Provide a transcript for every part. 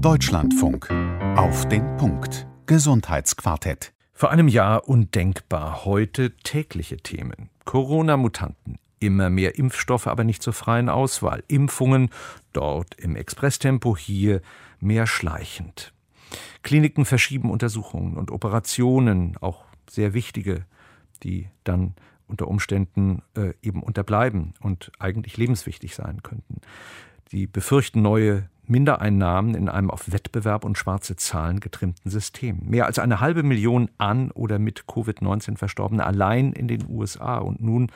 Deutschlandfunk. Auf den Punkt. Gesundheitsquartett. Vor einem Jahr undenkbar, heute tägliche Themen. Corona-Mutanten, immer mehr Impfstoffe, aber nicht zur freien Auswahl. Impfungen, dort im Expresstempo, hier mehr schleichend. Kliniken verschieben Untersuchungen und Operationen, auch sehr wichtige, die dann unter Umständen äh, eben unterbleiben und eigentlich lebenswichtig sein könnten. Die befürchten neue Mindereinnahmen in einem auf Wettbewerb und schwarze Zahlen getrimmten System. Mehr als eine halbe Million an oder mit Covid-19 Verstorbene allein in den USA und nun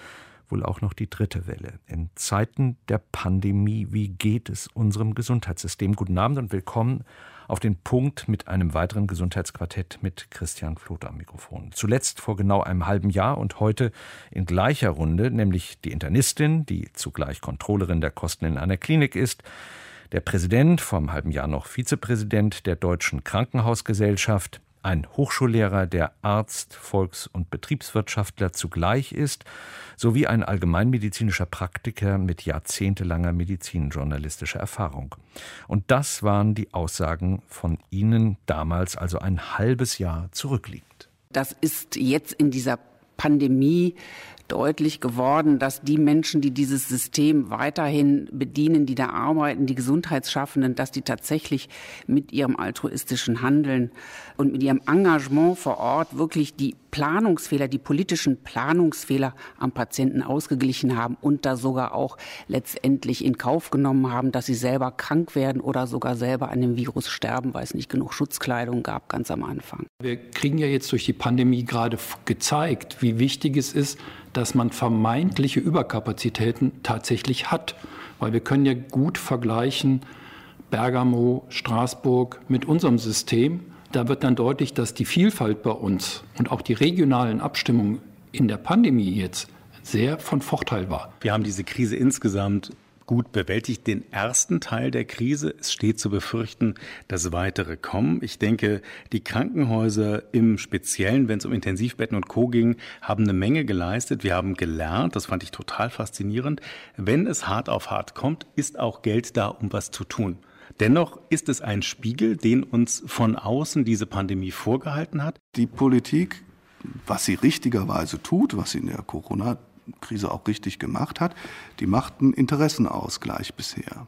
wohl auch noch die dritte Welle. In Zeiten der Pandemie, wie geht es unserem Gesundheitssystem? Guten Abend und willkommen auf den Punkt mit einem weiteren Gesundheitsquartett mit Christian Floth am Mikrofon. Zuletzt vor genau einem halben Jahr und heute in gleicher Runde, nämlich die Internistin, die zugleich Kontrollerin der Kosten in einer Klinik ist, der Präsident, vor einem halben Jahr noch Vizepräsident der Deutschen Krankenhausgesellschaft, ein Hochschullehrer, der Arzt, Volks- und Betriebswirtschaftler zugleich ist, sowie ein allgemeinmedizinischer Praktiker mit jahrzehntelanger medizinjournalistischer Erfahrung. Und das waren die Aussagen von Ihnen damals, also ein halbes Jahr zurückliegend. Das ist jetzt in dieser Pandemie deutlich geworden, dass die Menschen, die dieses System weiterhin bedienen, die da arbeiten, die Gesundheitsschaffenden, dass die tatsächlich mit ihrem altruistischen Handeln und mit ihrem Engagement vor Ort wirklich die Planungsfehler, die politischen Planungsfehler am Patienten ausgeglichen haben und da sogar auch letztendlich in Kauf genommen haben, dass sie selber krank werden oder sogar selber an dem Virus sterben, weil es nicht genug Schutzkleidung gab ganz am Anfang. Wir kriegen ja jetzt durch die Pandemie gerade gezeigt, wie wichtig es ist, dass man vermeintliche Überkapazitäten tatsächlich hat. Weil wir können ja gut vergleichen Bergamo, Straßburg mit unserem System. Da wird dann deutlich, dass die Vielfalt bei uns und auch die regionalen Abstimmungen in der Pandemie jetzt sehr von Vorteil war. Wir haben diese Krise insgesamt gut bewältigt den ersten Teil der Krise. Es steht zu befürchten, dass weitere kommen. Ich denke, die Krankenhäuser im Speziellen, wenn es um Intensivbetten und Co. ging, haben eine Menge geleistet. Wir haben gelernt, das fand ich total faszinierend. Wenn es hart auf hart kommt, ist auch Geld da, um was zu tun. Dennoch ist es ein Spiegel, den uns von außen diese Pandemie vorgehalten hat. Die Politik, was sie richtigerweise tut, was sie in der Corona Krise auch richtig gemacht hat, die macht einen Interessenausgleich bisher.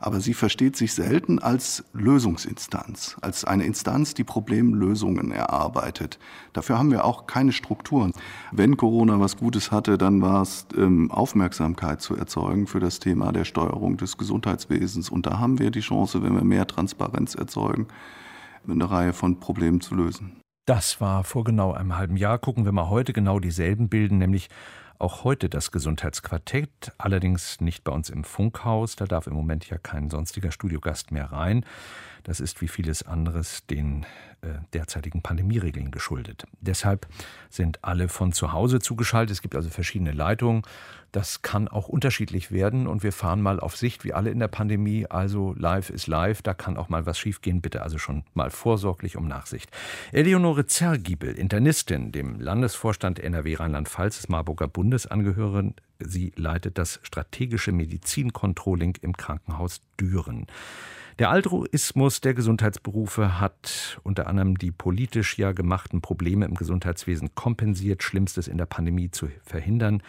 Aber sie versteht sich selten als Lösungsinstanz, als eine Instanz, die Problemlösungen erarbeitet. Dafür haben wir auch keine Strukturen. Wenn Corona was Gutes hatte, dann war es ähm, Aufmerksamkeit zu erzeugen für das Thema der Steuerung des Gesundheitswesens. Und da haben wir die Chance, wenn wir mehr Transparenz erzeugen, eine Reihe von Problemen zu lösen. Das war vor genau einem halben Jahr. Gucken wir mal heute genau dieselben Bilden, nämlich auch heute das Gesundheitsquartett, allerdings nicht bei uns im Funkhaus, da darf im Moment ja kein sonstiger Studiogast mehr rein. Das ist wie vieles anderes den äh, derzeitigen Pandemieregeln geschuldet. Deshalb sind alle von zu Hause zugeschaltet. Es gibt also verschiedene Leitungen. Das kann auch unterschiedlich werden und wir fahren mal auf Sicht, wie alle in der Pandemie. Also live ist live, da kann auch mal was schiefgehen. Bitte also schon mal vorsorglich um Nachsicht. Eleonore Zergiebel, Internistin, dem Landesvorstand NRW Rheinland-Pfalz des Marburger Bundes angehören. Sie leitet das strategische Medizincontrolling im Krankenhaus Düren. Der Altruismus der Gesundheitsberufe hat unter anderem die politisch ja gemachten Probleme im Gesundheitswesen kompensiert, Schlimmstes in der Pandemie zu verhindern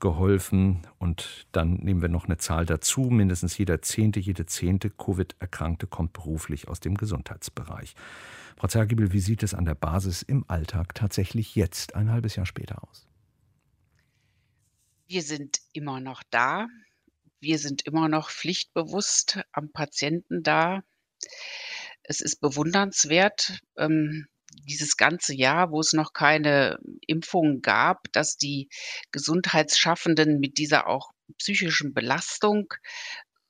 geholfen. Und dann nehmen wir noch eine Zahl dazu. Mindestens jeder Zehnte, jede Zehnte Covid-Erkrankte kommt beruflich aus dem Gesundheitsbereich. Frau Zergibel, wie sieht es an der Basis im Alltag tatsächlich jetzt, ein halbes Jahr später aus? Wir sind immer noch da wir sind immer noch pflichtbewusst am Patienten da. Es ist bewundernswert, ähm, dieses ganze Jahr, wo es noch keine Impfungen gab, dass die Gesundheitsschaffenden mit dieser auch psychischen Belastung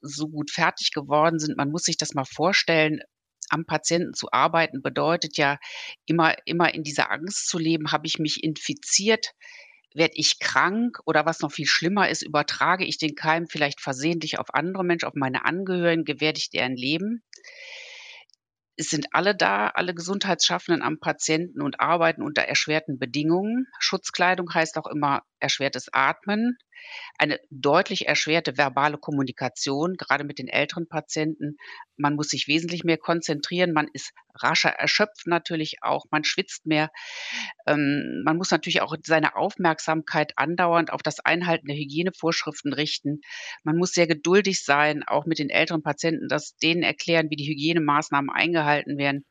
so gut fertig geworden sind. Man muss sich das mal vorstellen. Am Patienten zu arbeiten bedeutet ja immer, immer in dieser Angst zu leben. Habe ich mich infiziert? Werde ich krank oder was noch viel schlimmer ist, übertrage ich den Keim vielleicht versehentlich auf andere Menschen, auf meine Angehörigen, gewähre ich deren Leben. Es sind alle da, alle Gesundheitsschaffenden am Patienten und arbeiten unter erschwerten Bedingungen. Schutzkleidung heißt auch immer erschwertes Atmen. Eine deutlich erschwerte verbale Kommunikation, gerade mit den älteren Patienten. Man muss sich wesentlich mehr konzentrieren. Man ist rascher erschöpft natürlich auch. Man schwitzt mehr. Ähm, man muss natürlich auch seine Aufmerksamkeit andauernd auf das Einhalten der Hygienevorschriften richten. Man muss sehr geduldig sein, auch mit den älteren Patienten, das denen erklären, wie die Hygienemaßnahmen eingehalten werden.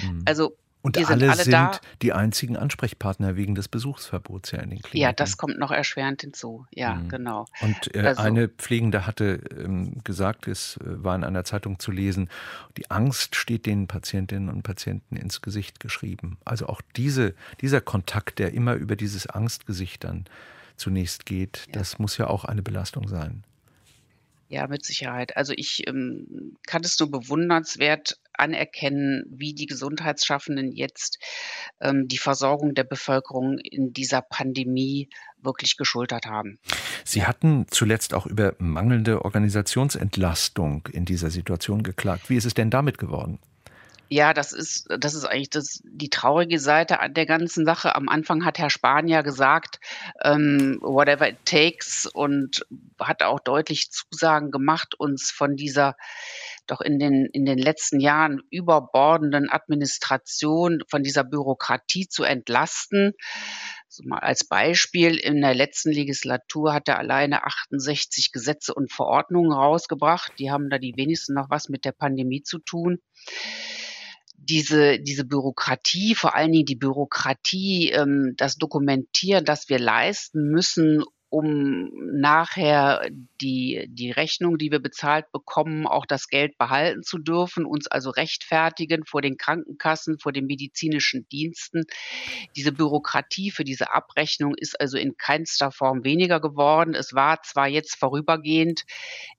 Mhm. Also und alle sind, alle sind da. die einzigen Ansprechpartner wegen des Besuchsverbots ja in den Kliniken. Ja, das kommt noch erschwerend hinzu. Ja, mhm. genau. Und äh, also, eine Pflegende hatte ähm, gesagt, es äh, war in einer Zeitung zu lesen, die Angst steht den Patientinnen und Patienten ins Gesicht geschrieben. Also auch diese, dieser Kontakt, der immer über dieses Angstgesicht dann zunächst geht, ja. das muss ja auch eine Belastung sein. Ja, mit Sicherheit. Also ich ähm, kann es nur bewundernswert anerkennen, wie die Gesundheitsschaffenden jetzt ähm, die Versorgung der Bevölkerung in dieser Pandemie wirklich geschultert haben. Sie hatten zuletzt auch über mangelnde Organisationsentlastung in dieser Situation geklagt. Wie ist es denn damit geworden? Ja, das ist das ist eigentlich das die traurige Seite an der ganzen Sache. Am Anfang hat Herr Spahn ja gesagt, ähm, whatever it takes und hat auch deutlich Zusagen gemacht, uns von dieser doch in den in den letzten Jahren überbordenden Administration, von dieser Bürokratie zu entlasten. So mal als Beispiel, in der letzten Legislatur hat er alleine 68 Gesetze und Verordnungen rausgebracht. Die haben da die wenigsten noch was mit der Pandemie zu tun diese, diese Bürokratie, vor allen Dingen die Bürokratie, ähm, das Dokumentieren, das wir leisten müssen, um nachher die, die Rechnung, die wir bezahlt bekommen, auch das Geld behalten zu dürfen, uns also rechtfertigen vor den Krankenkassen, vor den medizinischen Diensten. Diese Bürokratie für diese Abrechnung ist also in keinster Form weniger geworden. Es war zwar jetzt vorübergehend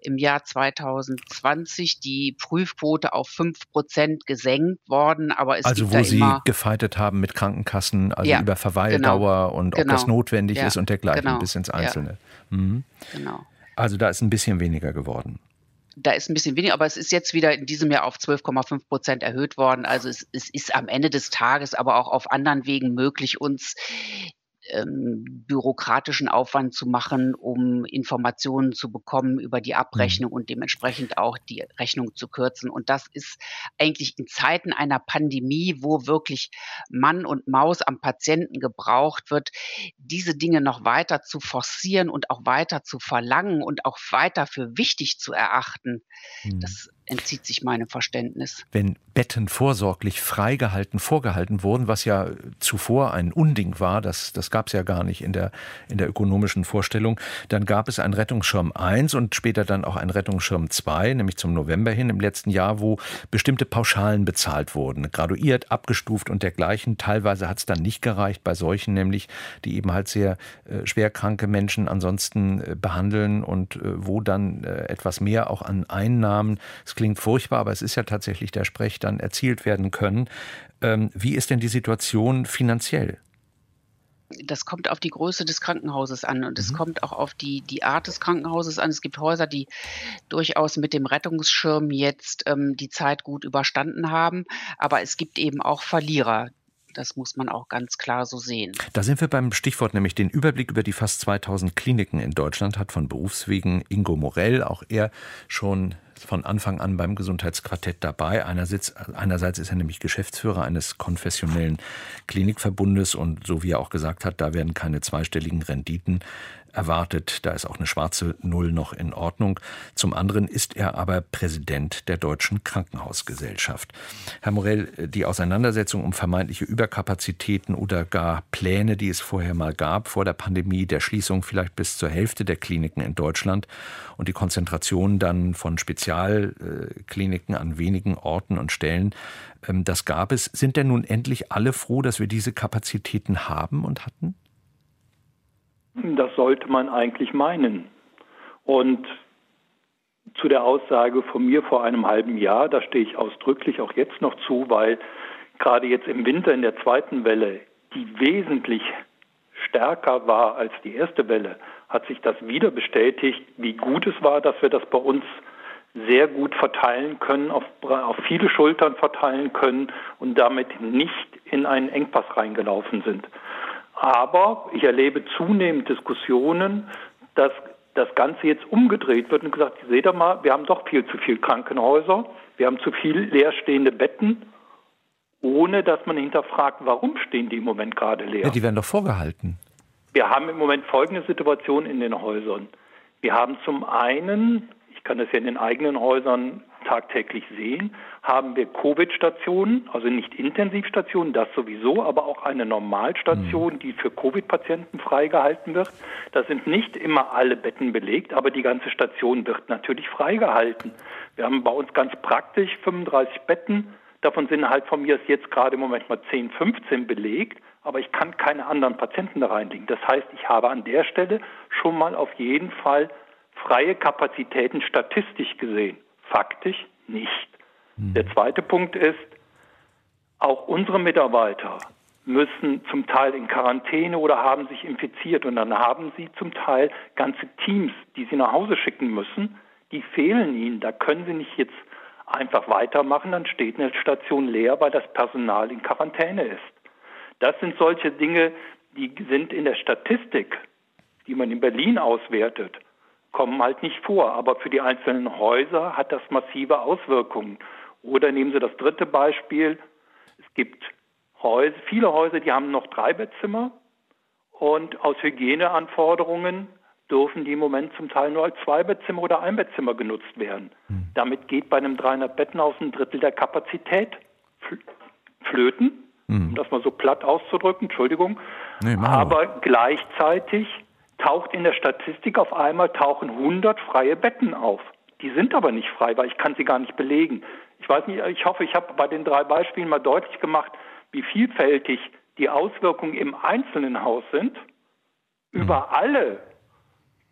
im Jahr 2020 die Prüfquote auf fünf Prozent gesenkt worden, aber es also wo Sie gefeitet haben mit Krankenkassen, also ja, über Verweildauer genau, und ob genau, das notwendig ja, ist und dergleichen genau, bis ins Einzelne. Ja, mhm. Genau. Also da ist ein bisschen weniger geworden. Da ist ein bisschen weniger, aber es ist jetzt wieder in diesem Jahr auf 12,5 Prozent erhöht worden. Also es, es, ist am Ende des Tages aber auch auf anderen Wegen möglich, uns ähm, bürokratischen Aufwand zu machen, um Informationen zu bekommen über die Abrechnung mhm. und dementsprechend auch die Rechnung zu kürzen. Und das ist eigentlich in Zeiten einer Pandemie, wo wirklich Mann und Maus am Patienten gebraucht wird, diese Dinge noch weiter zu forcieren und auch weiter zu verlangen und auch weiter für wichtig zu erachten. Mhm. Das entzieht sich meinem Verständnis. Wenn Betten vorsorglich freigehalten, vorgehalten wurden, was ja zuvor ein Unding war, das, das gab es ja gar nicht in der, in der ökonomischen Vorstellung, dann gab es einen Rettungsschirm 1 und später dann auch einen Rettungsschirm 2, nämlich zum November hin im letzten Jahr, wo bestimmte Pauschalen bezahlt wurden, graduiert, abgestuft und dergleichen. Teilweise hat es dann nicht gereicht bei solchen, nämlich die eben halt sehr äh, schwerkranke Menschen ansonsten äh, behandeln und äh, wo dann äh, etwas mehr auch an Einnahmen, es klingt furchtbar, aber es ist ja tatsächlich der Sprech, dann erzielt werden können. Ähm, wie ist denn die Situation finanziell? Das kommt auf die Größe des Krankenhauses an und es mhm. kommt auch auf die, die Art des Krankenhauses an. Es gibt Häuser, die durchaus mit dem Rettungsschirm jetzt ähm, die Zeit gut überstanden haben, aber es gibt eben auch Verlierer. Das muss man auch ganz klar so sehen. Da sind wir beim Stichwort, nämlich den Überblick über die fast 2000 Kliniken in Deutschland hat von Berufswegen Ingo Morell, auch er schon von Anfang an beim Gesundheitsquartett dabei. Einerseits, ist er nämlich Geschäftsführer eines konfessionellen Klinikverbundes und so wie er auch gesagt hat, da werden keine zweistelligen Renditen erwartet. Da ist auch eine schwarze Null noch in Ordnung. Zum anderen ist er aber Präsident der Deutschen Krankenhausgesellschaft. Herr Morell, die Auseinandersetzung um vermeintliche Überkapazitäten oder gar Pläne, die es vorher mal gab, vor der Pandemie, der Schließung vielleicht bis zur Hälfte der Kliniken in Deutschland und die Konzentration dann von Spezialkliniken an wenigen Orten und Stellen, ähm, das gab es. Sind denn nun endlich alle froh, dass wir diese Kapazitäten haben und hatten? Das sollte man eigentlich meinen. Und zu der Aussage von mir vor einem halben Jahr, da stehe ich ausdrücklich auch jetzt noch zu, weil gerade jetzt im Winter in der zweiten Welle, die wesentlich stärker war als die erste Welle, hat sich das wieder bestätigt, wie gut es war, dass wir das bei uns sehr gut verteilen können, auf, auf viele Schultern verteilen können und damit nicht in einen Engpass reingelaufen sind. Aber ich erlebe zunehmend Diskussionen, dass das Ganze jetzt umgedreht wird und gesagt, seht ihr mal, wir haben doch viel zu viel Krankenhäuser, wir haben zu viel leerstehende Betten, ohne dass man hinterfragt, warum stehen die im Moment gerade leer. Ja, die werden doch vorgehalten. Wir haben im Moment folgende Situation in den Häusern. Wir haben zum einen, ich kann das ja in den eigenen Häusern tagtäglich sehen, haben wir Covid-Stationen, also nicht Intensivstationen, das sowieso, aber auch eine Normalstation, mhm. die für Covid-Patienten freigehalten wird. Da sind nicht immer alle Betten belegt, aber die ganze Station wird natürlich freigehalten. Wir haben bei uns ganz praktisch 35 Betten, davon sind halt von mir jetzt gerade im Moment mal 10, 15 belegt, aber ich kann keine anderen Patienten da reinlegen. Das heißt, ich habe an der Stelle schon mal auf jeden Fall freie Kapazitäten statistisch gesehen. Faktisch nicht. Mhm. Der zweite Punkt ist, auch unsere Mitarbeiter müssen zum Teil in Quarantäne oder haben sich infiziert und dann haben sie zum Teil ganze Teams, die sie nach Hause schicken müssen, die fehlen ihnen. Da können sie nicht jetzt einfach weitermachen, dann steht eine Station leer, weil das Personal in Quarantäne ist. Das sind solche Dinge, die sind in der Statistik, die man in Berlin auswertet, kommen halt nicht vor. Aber für die einzelnen Häuser hat das massive Auswirkungen. Oder nehmen Sie das dritte Beispiel. Es gibt Häuser, viele Häuser, die haben noch drei Bettzimmer und aus Hygieneanforderungen dürfen die im Moment zum Teil nur als Zweibettzimmer oder Einbettzimmer genutzt werden. Mhm. Damit geht bei einem 300 Bettenhaus ein Drittel der Kapazität flöten, mhm. um das mal so platt auszudrücken, Entschuldigung. Nee, Aber gleichzeitig taucht in der Statistik auf einmal tauchen 100 freie Betten auf. Die sind aber nicht frei, weil ich kann sie gar nicht belegen. Ich weiß nicht, ich hoffe, ich habe bei den drei Beispielen mal deutlich gemacht, wie vielfältig die Auswirkungen im einzelnen Haus sind. Mhm. Über alle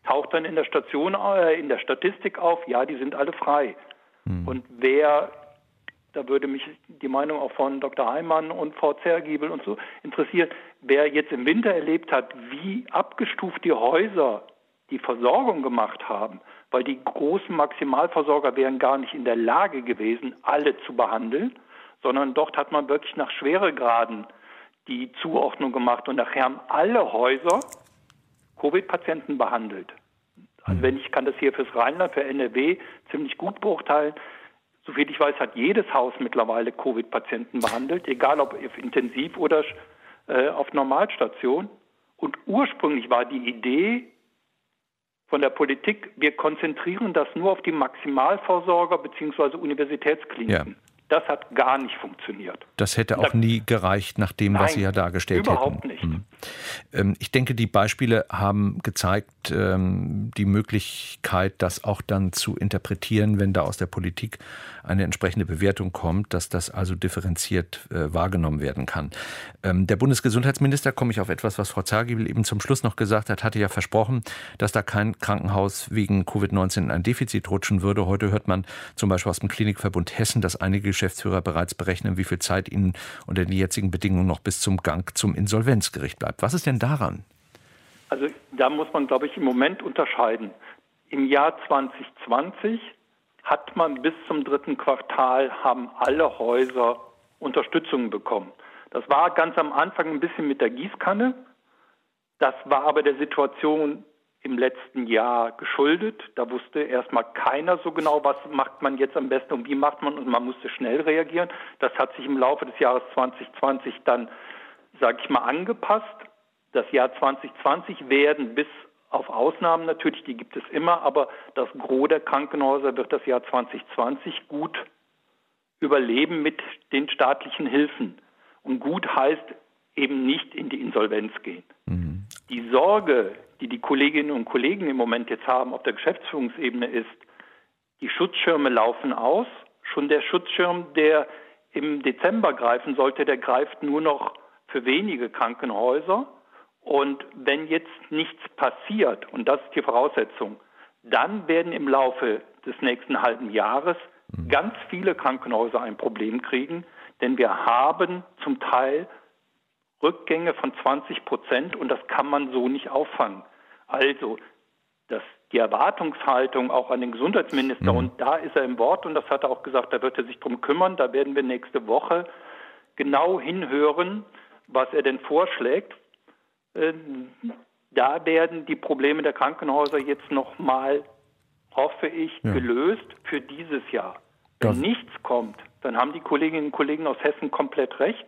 taucht dann in der Station, äh, in der Statistik auf, ja, die sind alle frei. Mhm. Und wer, da würde mich die Meinung auch von Dr. Heimann und Frau Zergiebel und so interessieren, wer jetzt im Winter erlebt hat, wie abgestuft die Häuser die Versorgung gemacht haben, weil die großen Maximalversorger wären gar nicht in der Lage gewesen, alle zu behandeln, sondern dort hat man wirklich nach Schweregraden die Zuordnung gemacht und nachher haben alle Häuser Covid-Patienten behandelt. Also wenn ich kann das hier fürs Rheinland, für NRW ziemlich gut beurteilen. Soviel ich weiß, hat jedes Haus mittlerweile Covid-Patienten behandelt, egal ob auf Intensiv oder äh, auf Normalstation. Und ursprünglich war die Idee von der Politik, wir konzentrieren das nur auf die Maximalversorger bzw. Universitätskliniken. Ja. Das hat gar nicht funktioniert. Das hätte auch da, nie gereicht nach dem, was Sie ja dargestellt überhaupt hätten. Überhaupt nicht. Hm. Ich denke, die Beispiele haben gezeigt, ähm, die Möglichkeit, das auch dann zu interpretieren, wenn da aus der Politik eine entsprechende Bewertung kommt, dass das also differenziert äh, wahrgenommen werden kann. Ähm, der Bundesgesundheitsminister, komme ich auf etwas, was Frau Zagiebel eben zum Schluss noch gesagt hat, hatte ja versprochen, dass da kein Krankenhaus wegen Covid-19 in ein Defizit rutschen würde. Heute hört man zum Beispiel aus dem Klinikverbund Hessen, dass einige Geschäftsführer bereits berechnen, wie viel Zeit ihnen unter den jetzigen Bedingungen noch bis zum Gang zum Insolvenzgericht bleibt. Was ist denn daran? Also da muss man, glaube ich, im Moment unterscheiden. Im Jahr 2020 hat man bis zum dritten Quartal, haben alle Häuser Unterstützung bekommen. Das war ganz am Anfang ein bisschen mit der Gießkanne. Das war aber der Situation im letzten Jahr geschuldet. Da wusste erstmal keiner so genau, was macht man jetzt am besten und wie macht man und man musste schnell reagieren. Das hat sich im Laufe des Jahres 2020 dann, sage ich mal, angepasst. Das Jahr 2020 werden bis auf Ausnahmen natürlich, die gibt es immer, aber das Gros der Krankenhäuser wird das Jahr 2020 gut überleben mit den staatlichen Hilfen. Und gut heißt eben nicht in die Insolvenz gehen. Mhm. Die Sorge, die die Kolleginnen und Kollegen im Moment jetzt haben auf der Geschäftsführungsebene ist, die Schutzschirme laufen aus. Schon der Schutzschirm, der im Dezember greifen sollte, der greift nur noch für wenige Krankenhäuser. Und wenn jetzt nichts passiert, und das ist die Voraussetzung, dann werden im Laufe des nächsten halben Jahres mhm. ganz viele Krankenhäuser ein Problem kriegen, denn wir haben zum Teil Rückgänge von 20 Prozent und das kann man so nicht auffangen. Also das, die Erwartungshaltung auch an den Gesundheitsminister, mhm. und da ist er im Wort und das hat er auch gesagt, da wird er sich drum kümmern, da werden wir nächste Woche genau hinhören, was er denn vorschlägt. Ähm, da werden die Probleme der Krankenhäuser jetzt nochmal, hoffe ich, ja. gelöst für dieses Jahr. Wenn das nichts kommt, dann haben die Kolleginnen und Kollegen aus Hessen komplett recht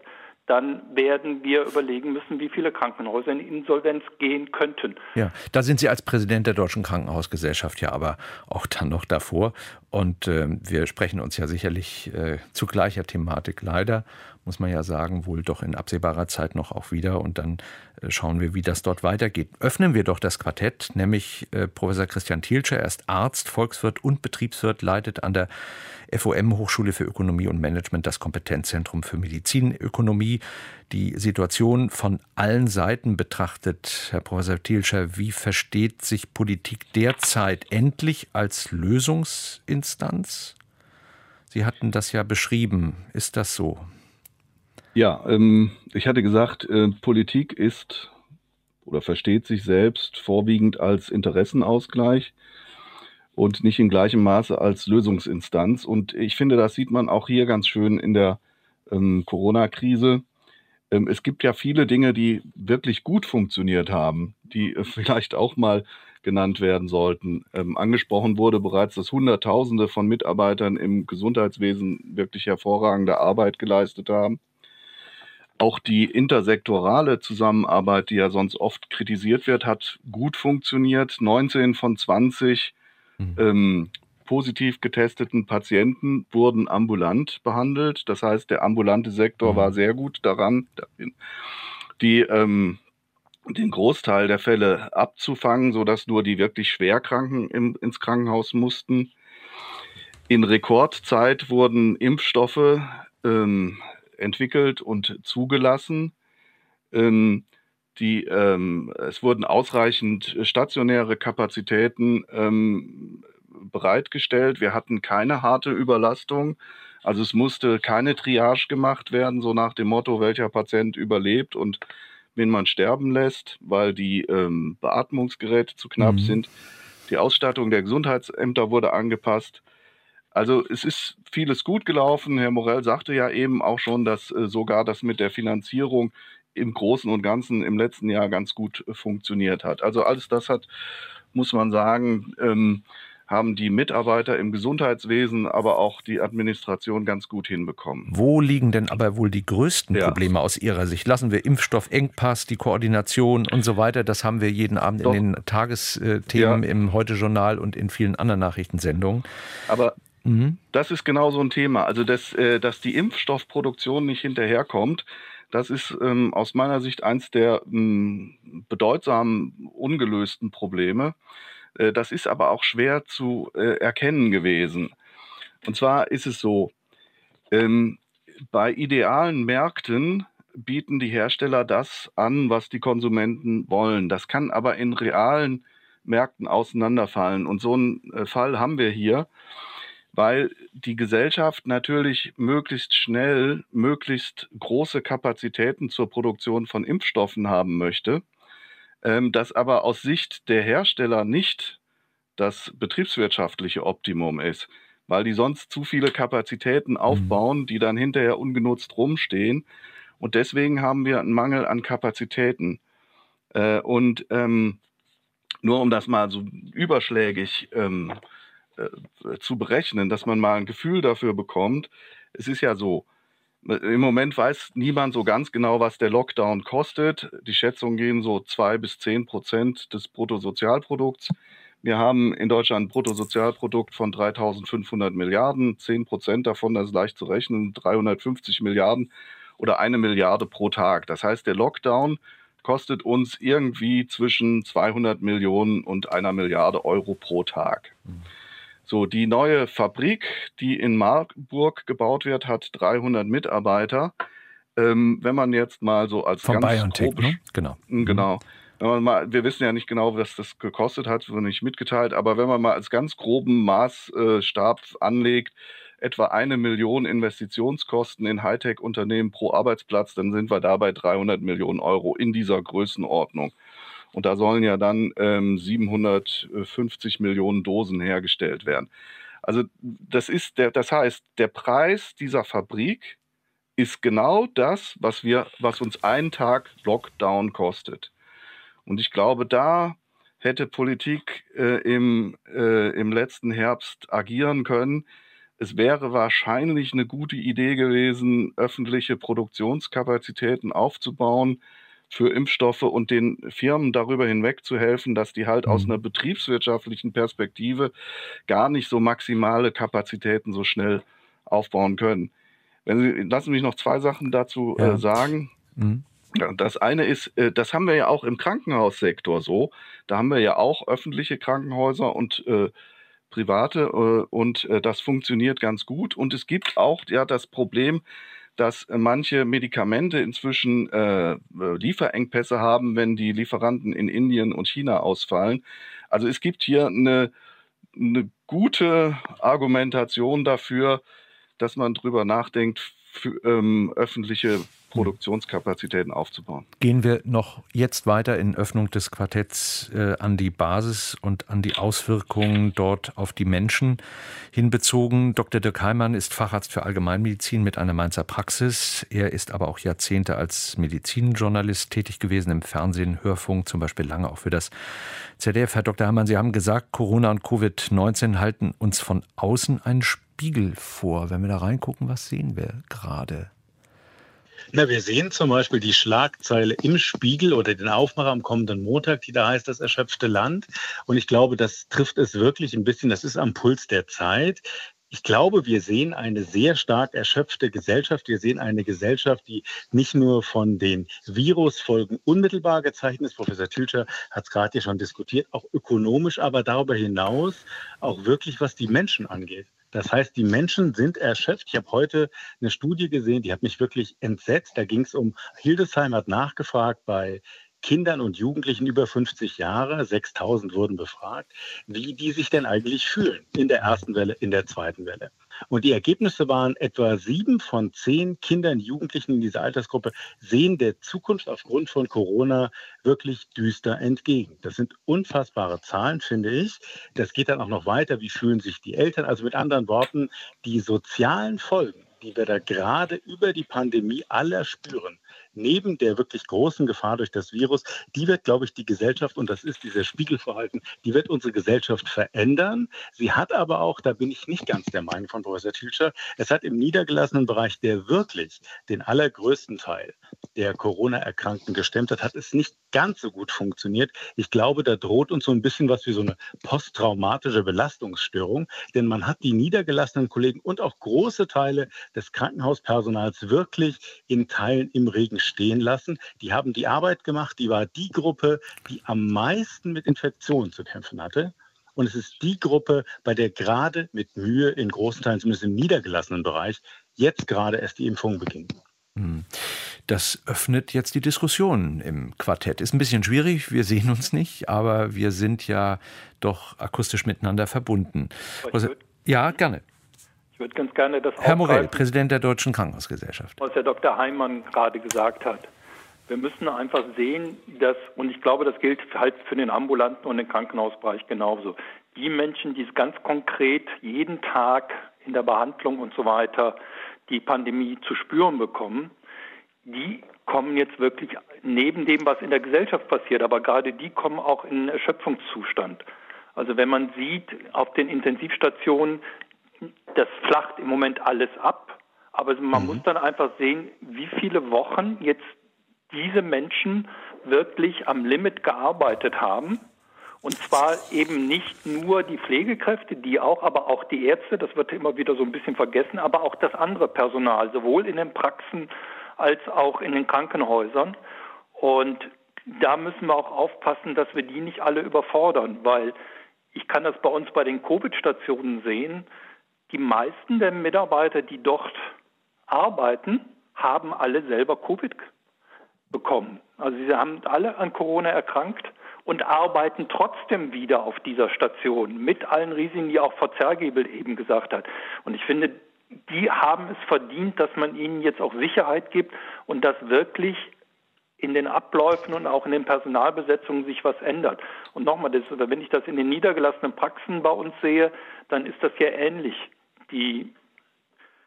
dann werden wir überlegen müssen, wie viele Krankenhäuser in Insolvenz gehen könnten. Ja, da sind Sie als Präsident der Deutschen Krankenhausgesellschaft ja aber auch dann noch davor. Und äh, wir sprechen uns ja sicherlich äh, zu gleicher Thematik leider muss man ja sagen, wohl doch in absehbarer Zeit noch auch wieder. Und dann äh, schauen wir, wie das dort weitergeht. Öffnen wir doch das Quartett, nämlich äh, Professor Christian Thielscher. Er ist Arzt, Volkswirt und Betriebswirt, leitet an der FOM Hochschule für Ökonomie und Management das Kompetenzzentrum für Medizinökonomie. Die Situation von allen Seiten betrachtet, Herr Professor Thielscher, wie versteht sich Politik derzeit endlich als Lösungsinstanz? Sie hatten das ja beschrieben. Ist das so? Ja, ähm, ich hatte gesagt, äh, Politik ist oder versteht sich selbst vorwiegend als Interessenausgleich und nicht in gleichem Maße als Lösungsinstanz. Und ich finde, das sieht man auch hier ganz schön in der ähm, Corona-Krise. Ähm, es gibt ja viele Dinge, die wirklich gut funktioniert haben, die äh, vielleicht auch mal genannt werden sollten. Ähm, angesprochen wurde bereits, dass Hunderttausende von Mitarbeitern im Gesundheitswesen wirklich hervorragende Arbeit geleistet haben. Auch die intersektorale Zusammenarbeit, die ja sonst oft kritisiert wird, hat gut funktioniert. 19 von 20 mhm. ähm, positiv getesteten Patienten wurden ambulant behandelt. Das heißt, der ambulante Sektor mhm. war sehr gut daran, die, ähm, den Großteil der Fälle abzufangen, sodass nur die wirklich Schwerkranken im, ins Krankenhaus mussten. In Rekordzeit wurden Impfstoffe ähm, entwickelt und zugelassen. Ähm, die, ähm, es wurden ausreichend stationäre Kapazitäten ähm, bereitgestellt. Wir hatten keine harte Überlastung. Also es musste keine Triage gemacht werden, so nach dem Motto, welcher Patient überlebt und wen man sterben lässt, weil die ähm, Beatmungsgeräte zu knapp mhm. sind. Die Ausstattung der Gesundheitsämter wurde angepasst. Also es ist vieles gut gelaufen. Herr Morell sagte ja eben auch schon, dass äh, sogar das mit der Finanzierung im Großen und Ganzen im letzten Jahr ganz gut äh, funktioniert hat. Also alles das hat, muss man sagen, ähm, haben die Mitarbeiter im Gesundheitswesen, aber auch die Administration ganz gut hinbekommen. Wo liegen denn aber wohl die größten ja. Probleme aus Ihrer Sicht? Lassen wir Impfstoffengpass, die Koordination und so weiter. Das haben wir jeden Abend Doch. in den Tagesthemen ja. im Heute-Journal und in vielen anderen Nachrichtensendungen. Aber Mhm. Das ist genau so ein Thema. Also, dass, äh, dass die Impfstoffproduktion nicht hinterherkommt, das ist ähm, aus meiner Sicht eins der ähm, bedeutsamen ungelösten Probleme. Äh, das ist aber auch schwer zu äh, erkennen gewesen. Und zwar ist es so, ähm, bei idealen Märkten bieten die Hersteller das an, was die Konsumenten wollen. Das kann aber in realen Märkten auseinanderfallen. Und so einen äh, Fall haben wir hier weil die Gesellschaft natürlich möglichst schnell, möglichst große Kapazitäten zur Produktion von Impfstoffen haben möchte, ähm, das aber aus Sicht der Hersteller nicht das betriebswirtschaftliche Optimum ist, weil die sonst zu viele Kapazitäten mhm. aufbauen, die dann hinterher ungenutzt rumstehen. Und deswegen haben wir einen Mangel an Kapazitäten. Äh, und ähm, nur um das mal so überschlägig ähm, äh, zu berechnen, dass man mal ein Gefühl dafür bekommt. Es ist ja so, im Moment weiß niemand so ganz genau, was der Lockdown kostet. Die Schätzungen gehen so zwei bis zehn Prozent des Bruttosozialprodukts. Wir haben in Deutschland ein Bruttosozialprodukt von 3.500 Milliarden. Zehn Prozent davon, das ist leicht zu rechnen, 350 Milliarden oder eine Milliarde pro Tag. Das heißt, der Lockdown kostet uns irgendwie zwischen 200 Millionen und einer Milliarde Euro pro Tag. Mhm. So, die neue Fabrik, die in Marburg gebaut wird, hat 300 Mitarbeiter. Ähm, wenn man jetzt mal so als Von ganz grob, ne? genau, mhm. genau. Wenn man mal, wir wissen ja nicht genau, was das gekostet hat, wurde nicht mitgeteilt, aber wenn man mal als ganz groben Maßstab anlegt, etwa eine Million Investitionskosten in Hightech-Unternehmen pro Arbeitsplatz, dann sind wir dabei 300 Millionen Euro in dieser Größenordnung. Und da sollen ja dann ähm, 750 Millionen Dosen hergestellt werden. Also das ist der, das heißt, der Preis dieser Fabrik ist genau das, was wir, was uns einen Tag Lockdown kostet. Und ich glaube, da hätte Politik äh, im, äh, im letzten Herbst agieren können. Es wäre wahrscheinlich eine gute Idee gewesen, öffentliche Produktionskapazitäten aufzubauen für Impfstoffe und den Firmen darüber hinweg zu helfen, dass die halt aus mhm. einer betriebswirtschaftlichen Perspektive gar nicht so maximale Kapazitäten so schnell aufbauen können. Wenn Sie, lassen Sie mich noch zwei Sachen dazu äh, ja. äh, sagen. Mhm. Das eine ist, äh, das haben wir ja auch im Krankenhaussektor so. Da haben wir ja auch öffentliche Krankenhäuser und äh, private äh, und äh, das funktioniert ganz gut. Und es gibt auch ja das Problem, dass manche Medikamente inzwischen äh, Lieferengpässe haben, wenn die Lieferanten in Indien und China ausfallen. Also es gibt hier eine, eine gute Argumentation dafür, dass man drüber nachdenkt, für, ähm, öffentliche Produktionskapazitäten aufzubauen. Gehen wir noch jetzt weiter in Öffnung des Quartetts äh, an die Basis und an die Auswirkungen dort auf die Menschen hinbezogen. Dr. Dirk Heimann ist Facharzt für Allgemeinmedizin mit einer Mainzer Praxis. Er ist aber auch Jahrzehnte als Medizinjournalist tätig gewesen im Fernsehen, Hörfunk, zum Beispiel lange auch für das ZDF. Herr Dr. Heimann, Sie haben gesagt, Corona und Covid-19 halten uns von außen einen Spiegel vor. Wenn wir da reingucken, was sehen wir gerade? Na, wir sehen zum Beispiel die Schlagzeile im Spiegel oder den Aufmacher am kommenden Montag, die da heißt das erschöpfte Land. Und ich glaube, das trifft es wirklich ein bisschen, das ist am Puls der Zeit. Ich glaube, wir sehen eine sehr stark erschöpfte Gesellschaft. Wir sehen eine Gesellschaft, die nicht nur von den Virusfolgen unmittelbar gezeichnet ist. Professor Tülscher hat es gerade hier schon diskutiert, auch ökonomisch, aber darüber hinaus auch wirklich, was die Menschen angeht. Das heißt, die Menschen sind erschöpft. Ich habe heute eine Studie gesehen, die hat mich wirklich entsetzt. Da ging es um, Hildesheim hat nachgefragt bei Kindern und Jugendlichen über 50 Jahre, 6000 wurden befragt, wie die sich denn eigentlich fühlen in der ersten Welle, in der zweiten Welle. Und die Ergebnisse waren, etwa sieben von zehn Kindern, Jugendlichen in dieser Altersgruppe sehen der Zukunft aufgrund von Corona wirklich düster entgegen. Das sind unfassbare Zahlen, finde ich. Das geht dann auch noch weiter. Wie fühlen sich die Eltern? Also mit anderen Worten, die sozialen Folgen, die wir da gerade über die Pandemie alle spüren, neben der wirklich großen Gefahr durch das Virus, die wird, glaube ich, die Gesellschaft, und das ist dieses Spiegelverhalten, die wird unsere Gesellschaft verändern. Sie hat aber auch, da bin ich nicht ganz der Meinung von Professor Tilscher, es hat im niedergelassenen Bereich, der wirklich den allergrößten Teil der Corona-Erkrankten gestemmt hat, hat es nicht ganz so gut funktioniert. Ich glaube, da droht uns so ein bisschen was wie so eine posttraumatische Belastungsstörung, denn man hat die niedergelassenen Kollegen und auch große Teile des Krankenhauspersonals wirklich in Teilen im Regen stehen lassen. Die haben die Arbeit gemacht, die war die Gruppe, die am meisten mit Infektionen zu kämpfen hatte. Und es ist die Gruppe, bei der gerade mit Mühe in großen Teilen, zumindest im niedergelassenen Bereich, jetzt gerade erst die Impfung beginnt. Hm. Das öffnet jetzt die Diskussion im Quartett. Ist ein bisschen schwierig, wir sehen uns nicht, aber wir sind ja doch akustisch miteinander verbunden. Ja, gerne. Ich würde ganz gerne das Herr Morell, Präsident der Deutschen Krankenhausgesellschaft. Was Herr Dr. Heimann gerade gesagt hat. Wir müssen einfach sehen, dass, und ich glaube, das gilt halt für den ambulanten und den Krankenhausbereich genauso, die Menschen, die es ganz konkret jeden Tag in der Behandlung und so weiter die Pandemie zu spüren bekommen, die kommen jetzt wirklich neben dem, was in der Gesellschaft passiert, aber gerade die kommen auch in Erschöpfungszustand. Also wenn man sieht auf den Intensivstationen, das flacht im Moment alles ab. Aber man mhm. muss dann einfach sehen, wie viele Wochen jetzt diese Menschen wirklich am Limit gearbeitet haben. Und zwar eben nicht nur die Pflegekräfte, die auch, aber auch die Ärzte, das wird immer wieder so ein bisschen vergessen, aber auch das andere Personal, sowohl in den Praxen als auch in den Krankenhäusern. Und da müssen wir auch aufpassen, dass wir die nicht alle überfordern, weil ich kann das bei uns bei den Covid-Stationen sehen die meisten der Mitarbeiter, die dort arbeiten, haben alle selber Covid bekommen. Also sie haben alle an Corona erkrankt und arbeiten trotzdem wieder auf dieser Station mit allen Risiken, die auch Frau Zergebel eben gesagt hat. Und ich finde, die haben es verdient, dass man ihnen jetzt auch Sicherheit gibt und dass wirklich in den Abläufen und auch in den Personalbesetzungen sich was ändert. Und nochmal, das, wenn ich das in den niedergelassenen Praxen bei uns sehe, dann ist das ja ähnlich. Die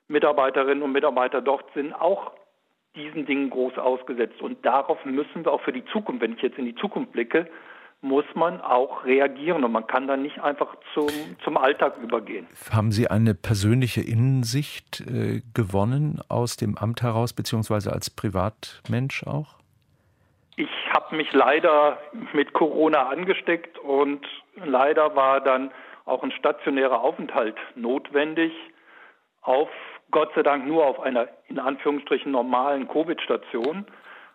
Mitarbeiterinnen und Mitarbeiter dort sind auch diesen Dingen groß ausgesetzt. Und darauf müssen wir auch für die Zukunft, wenn ich jetzt in die Zukunft blicke, muss man auch reagieren und man kann dann nicht einfach zum, zum Alltag übergehen. Haben Sie eine persönliche Innensicht äh, gewonnen aus dem Amt heraus, beziehungsweise als Privatmensch auch? Ich habe mich leider mit Corona angesteckt und leider war dann auch ein stationärer Aufenthalt notwendig, auf Gott sei Dank nur auf einer in Anführungsstrichen normalen Covid-Station.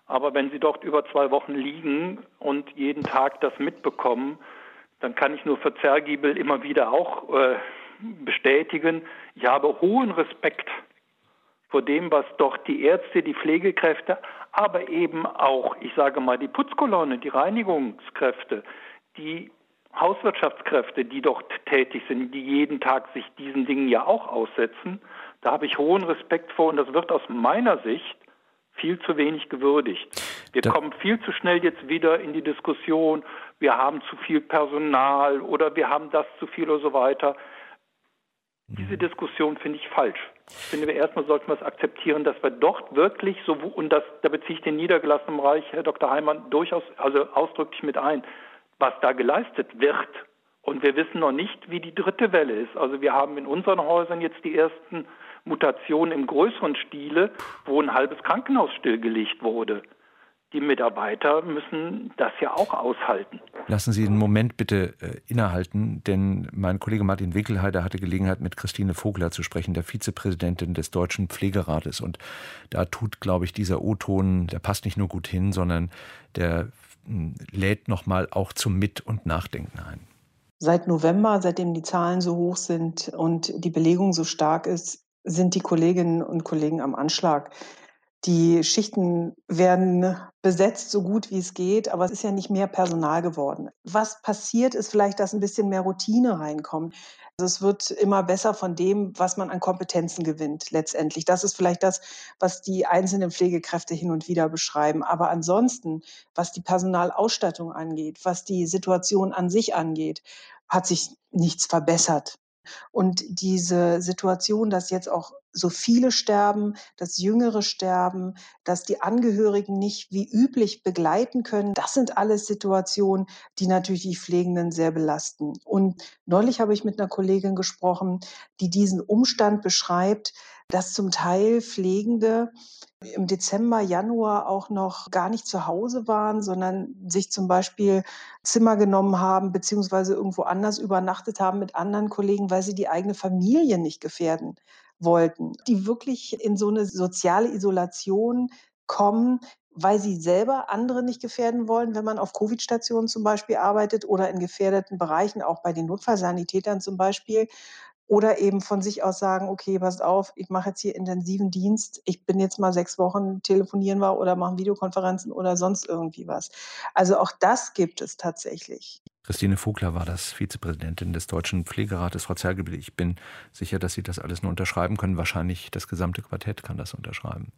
Aber wenn Sie dort über zwei Wochen liegen und jeden Tag das mitbekommen, dann kann ich nur für Zergiebel immer wieder auch äh, bestätigen, ich habe hohen Respekt vor dem, was doch die Ärzte, die Pflegekräfte, aber eben auch, ich sage mal, die Putzkolonne, die Reinigungskräfte, die Hauswirtschaftskräfte, die dort tätig sind, die jeden Tag sich diesen Dingen ja auch aussetzen, da habe ich hohen Respekt vor und das wird aus meiner Sicht viel zu wenig gewürdigt. Wir da kommen viel zu schnell jetzt wieder in die Diskussion, wir haben zu viel Personal oder wir haben das zu viel oder so weiter. Diese Diskussion finde ich falsch. Ich finde, wir erstmal sollten wir es akzeptieren, dass wir dort wirklich so, und das, da beziehe ich den niedergelassenen Bereich, Herr Dr. Heimann, durchaus, also ausdrücklich mit ein, was da geleistet wird. Und wir wissen noch nicht, wie die dritte Welle ist. Also wir haben in unseren Häusern jetzt die ersten Mutationen im größeren Stile, wo ein halbes Krankenhaus stillgelegt wurde. Die Mitarbeiter müssen das ja auch aushalten. Lassen Sie einen Moment bitte äh, innehalten, denn mein Kollege Martin Winkelheider hatte Gelegenheit, mit Christine Vogler zu sprechen, der Vizepräsidentin des Deutschen Pflegerates. Und da tut, glaube ich, dieser O-Ton, der passt nicht nur gut hin, sondern der hm, lädt nochmal auch zum Mit- und Nachdenken ein. Seit November, seitdem die Zahlen so hoch sind und die Belegung so stark ist, sind die Kolleginnen und Kollegen am Anschlag. Die Schichten werden besetzt, so gut wie es geht, aber es ist ja nicht mehr Personal geworden. Was passiert, ist vielleicht, dass ein bisschen mehr Routine reinkommt. Also es wird immer besser von dem, was man an Kompetenzen gewinnt, letztendlich. Das ist vielleicht das, was die einzelnen Pflegekräfte hin und wieder beschreiben. Aber ansonsten, was die Personalausstattung angeht, was die Situation an sich angeht, hat sich nichts verbessert. Und diese Situation, dass jetzt auch so viele sterben, dass Jüngere sterben, dass die Angehörigen nicht wie üblich begleiten können, das sind alles Situationen, die natürlich die Pflegenden sehr belasten. Und neulich habe ich mit einer Kollegin gesprochen, die diesen Umstand beschreibt, dass zum Teil Pflegende im Dezember, Januar auch noch gar nicht zu Hause waren, sondern sich zum Beispiel Zimmer genommen haben, beziehungsweise irgendwo anders übernachtet haben mit anderen Kollegen, weil sie die eigene Familie nicht gefährden wollten, die wirklich in so eine soziale Isolation kommen, weil sie selber andere nicht gefährden wollen, wenn man auf Covid-Stationen zum Beispiel arbeitet oder in gefährdeten Bereichen, auch bei den Notfallsanitätern zum Beispiel, oder eben von sich aus sagen, okay, passt auf, ich mache jetzt hier intensiven Dienst, ich bin jetzt mal sechs Wochen, telefonieren wir oder machen Videokonferenzen oder sonst irgendwie was. Also auch das gibt es tatsächlich. Christine Vogler war das, Vizepräsidentin des Deutschen Pflegerates. Frau Zergebel, ich bin sicher, dass Sie das alles nur unterschreiben können. Wahrscheinlich das gesamte Quartett kann das unterschreiben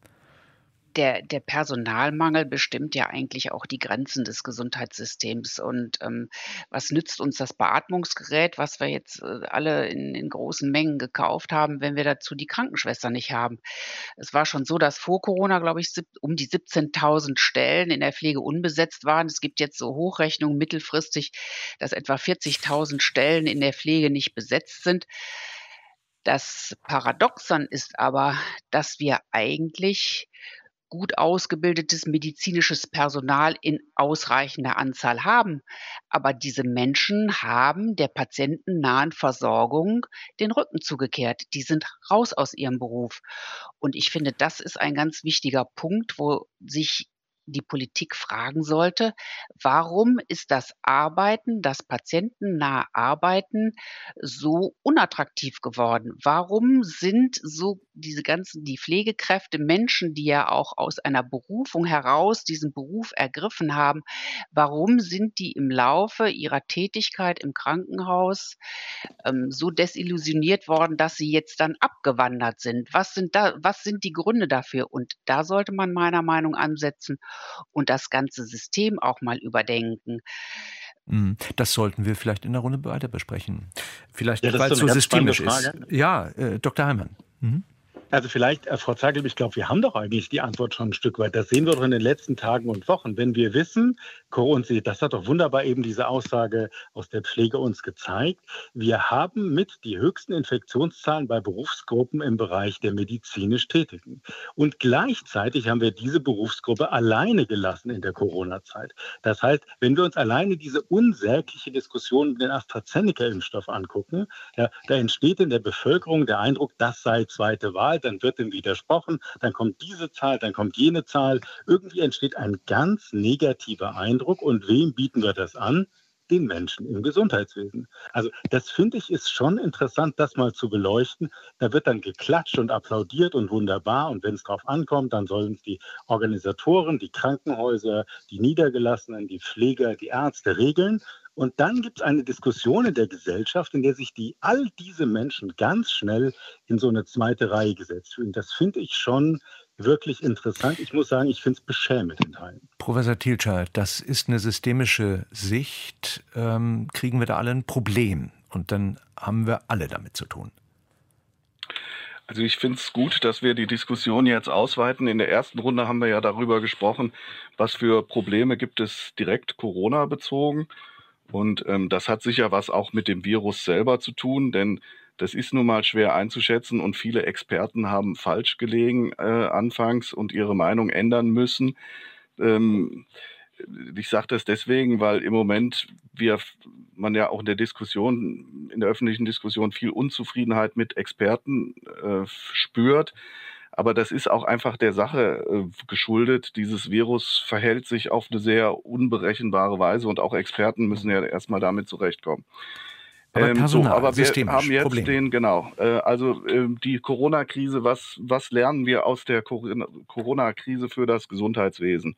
der, der Personalmangel bestimmt ja eigentlich auch die Grenzen des Gesundheitssystems. Und ähm, was nützt uns das Beatmungsgerät, was wir jetzt äh, alle in, in großen Mengen gekauft haben, wenn wir dazu die Krankenschwester nicht haben? Es war schon so, dass vor Corona, glaube ich, um die 17.000 Stellen in der Pflege unbesetzt waren. Es gibt jetzt so Hochrechnungen mittelfristig, dass etwa 40.000 Stellen in der Pflege nicht besetzt sind. Das Paradoxon ist aber, dass wir eigentlich gut ausgebildetes medizinisches Personal in ausreichender Anzahl haben. Aber diese Menschen haben der patientennahen Versorgung den Rücken zugekehrt. Die sind raus aus ihrem Beruf. Und ich finde, das ist ein ganz wichtiger Punkt, wo sich die Politik fragen sollte, warum ist das Arbeiten, das patientennahe Arbeiten so unattraktiv geworden? Warum sind so diese ganzen, die Pflegekräfte Menschen, die ja auch aus einer Berufung heraus diesen Beruf ergriffen haben, warum sind die im Laufe ihrer Tätigkeit im Krankenhaus ähm, so desillusioniert worden, dass sie jetzt dann abgewandert sind? Was sind da, was sind die Gründe dafür? Und da sollte man meiner Meinung ansetzen und das ganze System auch mal überdenken. Mhm. Das sollten wir vielleicht in der Runde weiter besprechen. Vielleicht ja, weil es so systemisch ist. Ja, äh, Dr. Heimann. Mhm. Also vielleicht, äh, Frau Zackel, ich glaube, wir haben doch eigentlich die Antwort schon ein Stück weit. Das sehen wir doch in den letzten Tagen und Wochen. Wenn wir wissen, und Sie, das hat doch wunderbar eben diese Aussage aus der Pflege uns gezeigt, wir haben mit die höchsten Infektionszahlen bei Berufsgruppen im Bereich der medizinisch Tätigen. Und gleichzeitig haben wir diese Berufsgruppe alleine gelassen in der Corona-Zeit. Das heißt, wenn wir uns alleine diese unsägliche Diskussion um den AstraZeneca-Impfstoff angucken, ja, da entsteht in der Bevölkerung der Eindruck, das sei zweite Wahl, dann wird dem widersprochen, dann kommt diese Zahl, dann kommt jene Zahl. Irgendwie entsteht ein ganz negativer Eindruck. Und wem bieten wir das an? den Menschen im Gesundheitswesen. Also das finde ich ist schon interessant, das mal zu beleuchten. Da wird dann geklatscht und applaudiert und wunderbar. Und wenn es darauf ankommt, dann sollen die Organisatoren, die Krankenhäuser, die Niedergelassenen, die Pfleger, die Ärzte regeln. Und dann gibt es eine Diskussion in der Gesellschaft, in der sich die, all diese Menschen ganz schnell in so eine zweite Reihe gesetzt fühlen. Das finde ich schon wirklich interessant. Ich muss sagen, ich finde es beschämend in Teilen. Professor Thielscheid, das ist eine systemische Sicht. Ähm, kriegen wir da alle ein Problem? Und dann haben wir alle damit zu tun. Also ich finde es gut, dass wir die Diskussion jetzt ausweiten. In der ersten Runde haben wir ja darüber gesprochen, was für Probleme gibt es direkt Corona bezogen. Und ähm, das hat sicher was auch mit dem Virus selber zu tun, denn das ist nun mal schwer einzuschätzen und viele Experten haben falsch gelegen äh, anfangs und ihre Meinung ändern müssen. Ähm, ich sage das deswegen, weil im Moment wir, man ja auch in der Diskussion, in der öffentlichen Diskussion viel Unzufriedenheit mit Experten äh, spürt. Aber das ist auch einfach der Sache äh, geschuldet. Dieses Virus verhält sich auf eine sehr unberechenbare Weise und auch Experten müssen ja erstmal damit zurechtkommen. Aber, ähm, Personal, so, aber wir haben jetzt Problem. den, genau, äh, also äh, die Corona-Krise, was, was lernen wir aus der Corona-Krise für das Gesundheitswesen?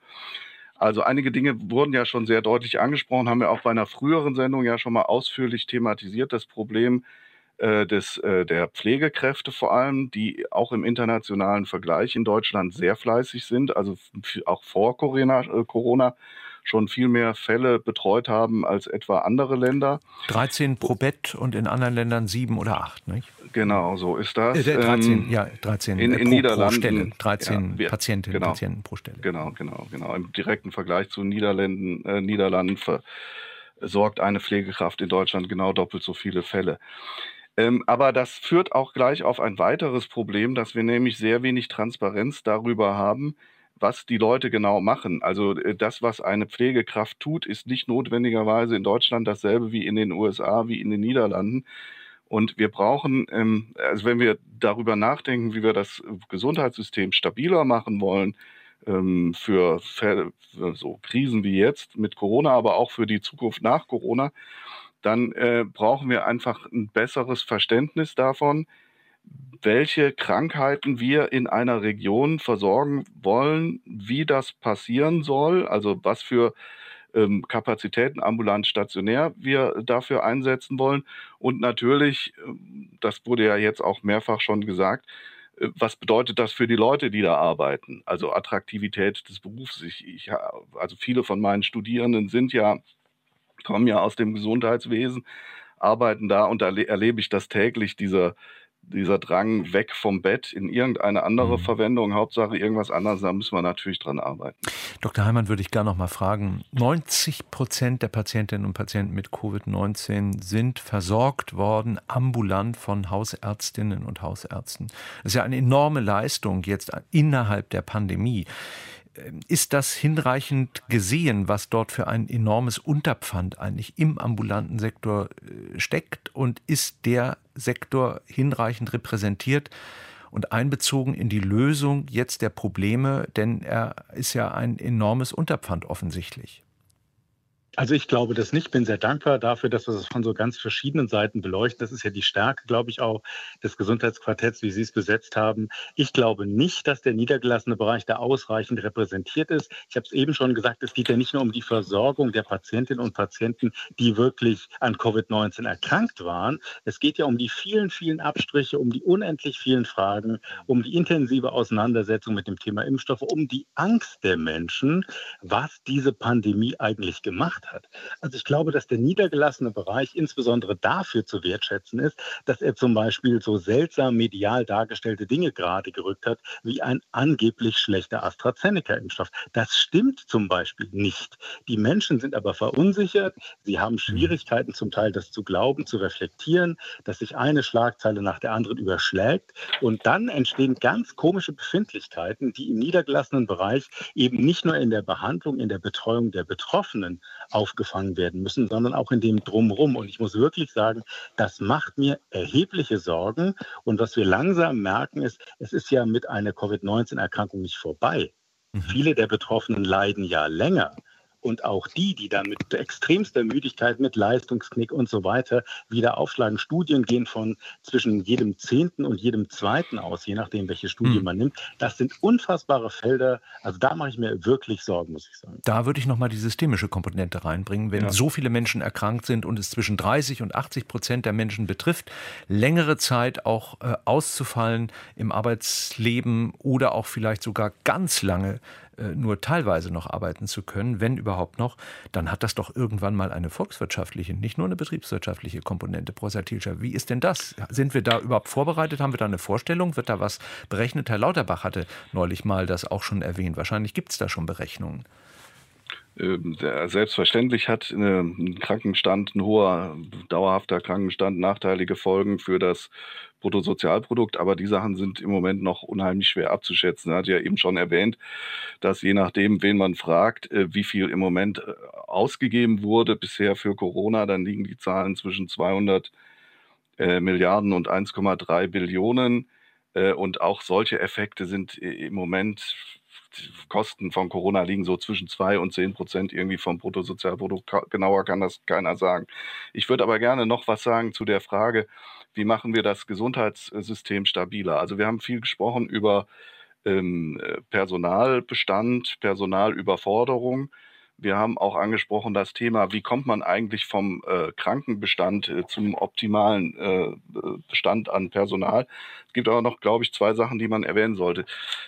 Also einige Dinge wurden ja schon sehr deutlich angesprochen, haben wir auch bei einer früheren Sendung ja schon mal ausführlich thematisiert. Das Problem äh, des, äh, der Pflegekräfte vor allem, die auch im internationalen Vergleich in Deutschland sehr fleißig sind, also auch vor Corona, äh, Corona schon viel mehr Fälle betreut haben als etwa andere Länder. 13 pro Bett und in anderen Ländern sieben oder acht, nicht? Genau, so ist das. Äh, 13, ähm, ja, 13 in, in pro, Niederlanden, pro Stelle, 13 ja, wir, Patientinnen genau, Patienten pro Stelle. Genau, genau, genau. Im direkten Vergleich zu Niederlanden, äh, Niederlanden versorgt eine Pflegekraft in Deutschland genau doppelt so viele Fälle. Ähm, aber das führt auch gleich auf ein weiteres Problem, dass wir nämlich sehr wenig Transparenz darüber haben, was die Leute genau machen. Also äh, das, was eine Pflegekraft tut, ist nicht notwendigerweise in Deutschland dasselbe wie in den USA, wie in den Niederlanden. Und wir brauchen, ähm, also wenn wir darüber nachdenken, wie wir das Gesundheitssystem stabiler machen wollen, ähm, für, für so Krisen wie jetzt mit Corona, aber auch für die Zukunft nach Corona, dann äh, brauchen wir einfach ein besseres Verständnis davon, welche Krankheiten wir in einer Region versorgen wollen, wie das passieren soll, also was für ähm, Kapazitäten ambulant stationär wir dafür einsetzen wollen. Und natürlich, ähm, das wurde ja jetzt auch mehrfach schon gesagt, äh, was bedeutet das für die Leute, die da arbeiten? Also Attraktivität des Berufs. Ich, ich, also viele von meinen Studierenden sind ja kommen ja aus dem Gesundheitswesen, arbeiten da und da erlebe ich das täglich, dieser, dieser Drang weg vom Bett in irgendeine andere mhm. Verwendung, Hauptsache irgendwas anderes, da müssen wir natürlich dran arbeiten. Dr. Heimann würde ich gerne noch mal fragen, 90 Prozent der Patientinnen und Patienten mit Covid-19 sind versorgt worden ambulant von Hausärztinnen und Hausärzten. Das ist ja eine enorme Leistung jetzt innerhalb der Pandemie. Ist das hinreichend gesehen, was dort für ein enormes Unterpfand eigentlich im ambulanten Sektor äh, steckt? Und ist der Sektor hinreichend repräsentiert und einbezogen in die Lösung jetzt der Probleme? Denn er ist ja ein enormes Unterpfand offensichtlich. Also ich glaube das nicht. Bin sehr dankbar dafür, dass wir das von so ganz verschiedenen Seiten beleuchten. Das ist ja die Stärke, glaube ich, auch des Gesundheitsquartetts, wie Sie es besetzt haben. Ich glaube nicht, dass der niedergelassene Bereich da ausreichend repräsentiert ist. Ich habe es eben schon gesagt, es geht ja nicht nur um die Versorgung der Patientinnen und Patienten, die wirklich an Covid-19 erkrankt waren. Es geht ja um die vielen, vielen Abstriche, um die unendlich vielen Fragen, um die intensive Auseinandersetzung mit dem Thema Impfstoffe, um die Angst der Menschen, was diese Pandemie eigentlich gemacht hat. Also ich glaube, dass der niedergelassene Bereich insbesondere dafür zu wertschätzen ist, dass er zum Beispiel so seltsam medial dargestellte Dinge gerade gerückt hat, wie ein angeblich schlechter AstraZeneca-Impfstoff. Das stimmt zum Beispiel nicht. Die Menschen sind aber verunsichert. Sie haben Schwierigkeiten zum Teil, das zu glauben, zu reflektieren, dass sich eine Schlagzeile nach der anderen überschlägt. Und dann entstehen ganz komische Befindlichkeiten, die im niedergelassenen Bereich eben nicht nur in der Behandlung, in der Betreuung der Betroffenen aufgefangen werden müssen, sondern auch in dem Drumherum. Und ich muss wirklich sagen, das macht mir erhebliche Sorgen. Und was wir langsam merken, ist, es ist ja mit einer Covid-19-Erkrankung nicht vorbei. Mhm. Viele der Betroffenen leiden ja länger. Und auch die, die dann mit extremster Müdigkeit, mit Leistungsknick und so weiter wieder aufschlagen. Studien gehen von zwischen jedem Zehnten und jedem Zweiten aus, je nachdem, welche Studie mhm. man nimmt. Das sind unfassbare Felder. Also da mache ich mir wirklich Sorgen, muss ich sagen. Da würde ich nochmal die systemische Komponente reinbringen. Wenn ja. so viele Menschen erkrankt sind und es zwischen 30 und 80 Prozent der Menschen betrifft, längere Zeit auch äh, auszufallen im Arbeitsleben oder auch vielleicht sogar ganz lange nur teilweise noch arbeiten zu können, wenn überhaupt noch, dann hat das doch irgendwann mal eine volkswirtschaftliche, nicht nur eine betriebswirtschaftliche Komponente. Professor Thielscher, wie ist denn das? Sind wir da überhaupt vorbereitet? Haben wir da eine Vorstellung? Wird da was berechnet? Herr Lauterbach hatte neulich mal das auch schon erwähnt. Wahrscheinlich gibt es da schon Berechnungen. Ähm, selbstverständlich hat ein Krankenstand, ein hoher, dauerhafter Krankenstand nachteilige Folgen für das Bruttosozialprodukt, aber die Sachen sind im Moment noch unheimlich schwer abzuschätzen. Er hat ja eben schon erwähnt, dass je nachdem, wen man fragt, äh, wie viel im Moment äh, ausgegeben wurde bisher für Corona, dann liegen die Zahlen zwischen 200 äh, Milliarden und 1,3 Billionen. Und auch solche Effekte sind im Moment Kosten von Corona liegen so zwischen 2 und 10 Prozent irgendwie vom Bruttosozialprodukt. Genauer kann das keiner sagen. Ich würde aber gerne noch was sagen zu der Frage, wie machen wir das Gesundheitssystem stabiler? Also wir haben viel gesprochen über ähm, Personalbestand, Personalüberforderung. Wir haben auch angesprochen das Thema, wie kommt man eigentlich vom äh, Krankenbestand äh, zum optimalen äh, Bestand an Personal. Es gibt aber noch, glaube ich, zwei Sachen, die man erwähnen sollte.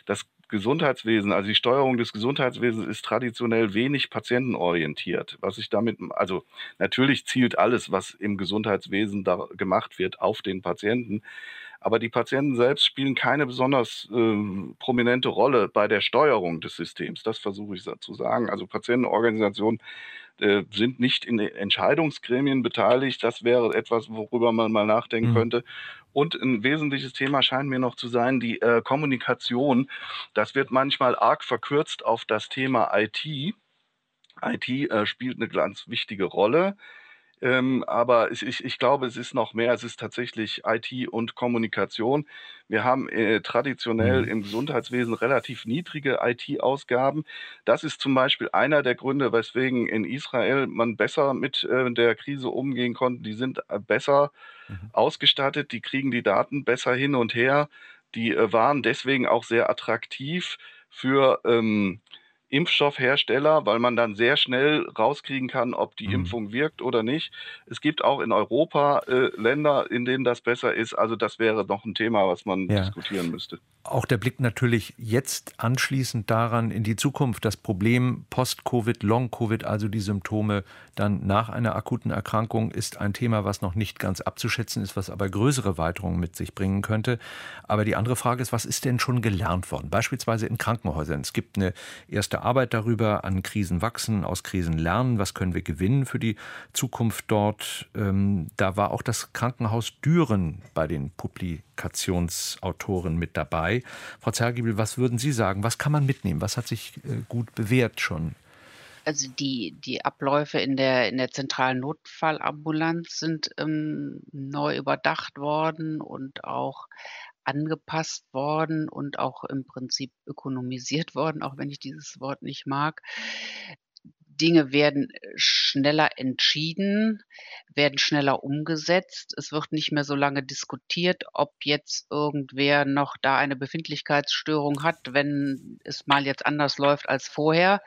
Das Gesundheitswesen, also die Steuerung des Gesundheitswesens ist traditionell wenig patientenorientiert. Was ich damit, also natürlich zielt alles, was im Gesundheitswesen da gemacht wird, auf den Patienten. Aber die Patienten selbst spielen keine besonders äh, prominente Rolle bei der Steuerung des Systems. Das versuche ich zu sagen. Also Patientenorganisationen äh, sind nicht in Entscheidungsgremien beteiligt. Das wäre etwas, worüber man mal nachdenken mhm. könnte. Und ein wesentliches Thema scheint mir noch zu sein, die äh, Kommunikation. Das wird manchmal arg verkürzt auf das Thema IT. IT äh, spielt eine ganz wichtige Rolle. Ähm, aber ich, ich, ich, glaube, es ist noch mehr. Es ist tatsächlich IT und Kommunikation. Wir haben äh, traditionell mhm. im Gesundheitswesen relativ niedrige IT-Ausgaben. Das ist zum Beispiel einer der Gründe, weswegen in Israel man besser mit äh, der Krise umgehen konnte. Die sind äh, besser mhm. ausgestattet, die kriegen die Daten besser hin und her. Die äh, waren deswegen auch sehr attraktiv für ähm, Impfstoffhersteller, weil man dann sehr schnell rauskriegen kann, ob die mhm. Impfung wirkt oder nicht. Es gibt auch in Europa äh, Länder, in denen das besser ist. Also das wäre noch ein Thema, was man ja. diskutieren müsste. Auch der Blick natürlich jetzt anschließend daran in die Zukunft. Das Problem Post-Covid, Long-Covid, also die Symptome dann nach einer akuten Erkrankung, ist ein Thema, was noch nicht ganz abzuschätzen ist, was aber größere Weiterungen mit sich bringen könnte. Aber die andere Frage ist, was ist denn schon gelernt worden? Beispielsweise in Krankenhäusern. Es gibt eine erste Arbeit darüber, an Krisen wachsen, aus Krisen lernen, was können wir gewinnen für die Zukunft dort. Ähm, da war auch das Krankenhaus Düren bei den Publikationsautoren mit dabei. Frau Zergibel, was würden Sie sagen? Was kann man mitnehmen? Was hat sich äh, gut bewährt schon? Also die, die Abläufe in der, in der zentralen Notfallambulanz sind ähm, neu überdacht worden und auch angepasst worden und auch im Prinzip ökonomisiert worden, auch wenn ich dieses Wort nicht mag. Dinge werden äh, schneller entschieden, werden schneller umgesetzt. Es wird nicht mehr so lange diskutiert, ob jetzt irgendwer noch da eine Befindlichkeitsstörung hat, wenn es mal jetzt anders läuft als vorher.